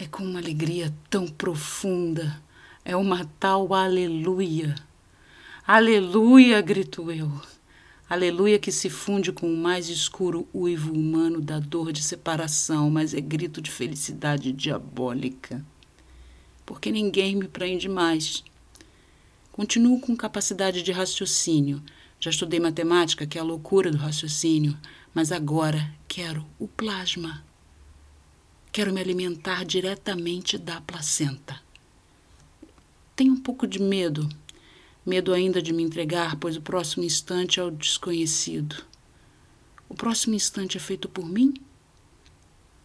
É com uma alegria tão profunda, é uma tal aleluia. Aleluia, grito eu. Aleluia que se funde com o mais escuro uivo humano da dor de separação, mas é grito de felicidade diabólica. Porque ninguém me prende mais. Continuo com capacidade de raciocínio. Já estudei matemática, que é a loucura do raciocínio, mas agora quero o plasma. Quero me alimentar diretamente da placenta. Tenho um pouco de medo Medo ainda de me entregar, pois o próximo instante é o desconhecido. O próximo instante é feito por mim?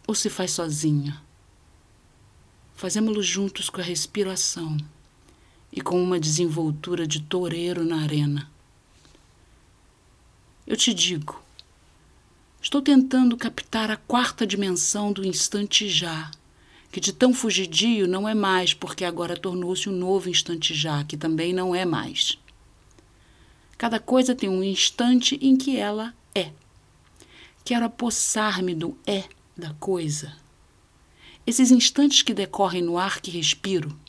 Ou se faz sozinha? Fazemos-lo juntos com a respiração e com uma desenvoltura de toureiro na arena. Eu te digo, estou tentando captar a quarta dimensão do instante já que de tão fugidio não é mais, porque agora tornou-se um novo instante já, que também não é mais. Cada coisa tem um instante em que ela é. Quero apossar-me do é da coisa. Esses instantes que decorrem no ar que respiro,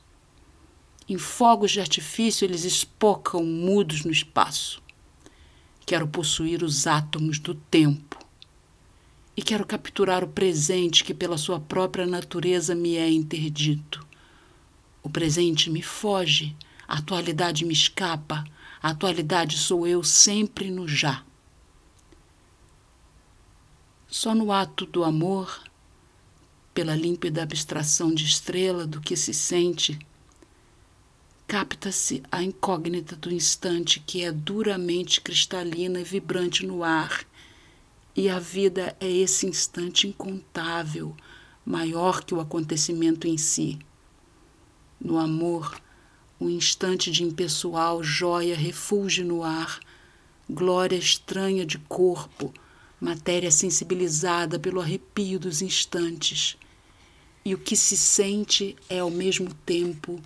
em fogos de artifício eles espocam mudos no espaço. Quero possuir os átomos do tempo e quero capturar o presente que, pela sua própria natureza, me é interdito. O presente me foge, a atualidade me escapa, a atualidade sou eu sempre no já. Só no ato do amor, pela límpida abstração de estrela do que se sente, capta-se a incógnita do instante que é duramente cristalina e vibrante no ar e a vida é esse instante incontável, maior que o acontecimento em si. No amor, o instante de impessoal joia refulge no ar, glória estranha de corpo, matéria sensibilizada pelo arrepio dos instantes. E o que se sente é ao mesmo tempo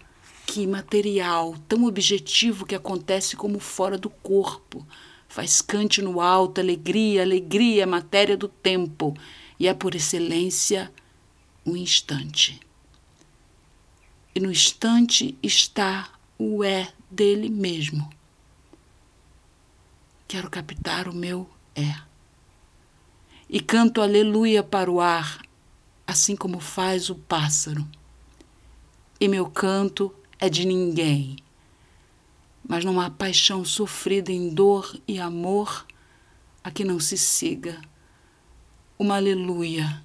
que imaterial, tão objetivo que acontece como fora do corpo faz cante no alto, alegria, alegria, matéria do tempo, e é por excelência o instante. E no instante está o é dele mesmo. Quero captar o meu é. E canto aleluia para o ar, assim como faz o pássaro. E meu canto é de ninguém mas não há paixão sofrida em dor e amor a que não se siga. Uma aleluia